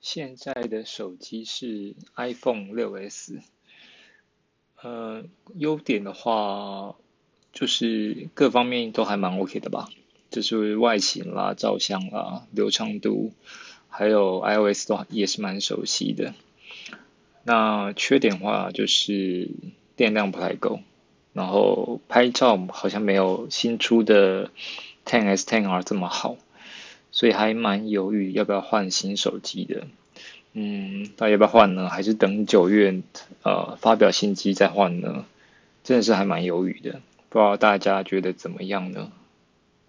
现在的手机是 iPhone 六 S，呃，优点的话就是各方面都还蛮 OK 的吧，就是外形啦、照相啦、流畅度，还有 iOS 都也是蛮熟悉的。那缺点的话就是电量不太够，然后拍照好像没有新出的 10S、10R 这么好。所以还蛮犹豫要不要换新手机的，嗯，到底要不要换呢？还是等九月呃发表新机再换呢？真的是还蛮犹豫的，不知道大家觉得怎么样呢？